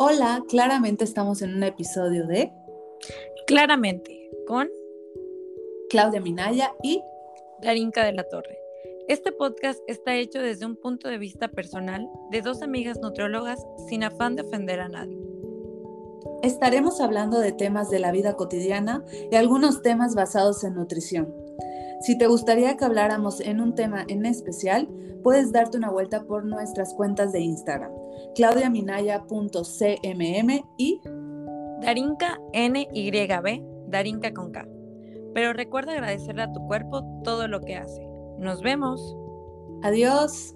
Hola, claramente estamos en un episodio de Claramente, con Claudia Minaya y Darinka de la Torre. Este podcast está hecho desde un punto de vista personal de dos amigas nutriólogas sin afán de ofender a nadie. Estaremos hablando de temas de la vida cotidiana y algunos temas basados en nutrición. Si te gustaría que habláramos en un tema en especial, puedes darte una vuelta por nuestras cuentas de Instagram, claudiaminaya.cmm y Darinka NYB, Darinka con K. Pero recuerda agradecerle a tu cuerpo todo lo que hace. Nos vemos. Adiós.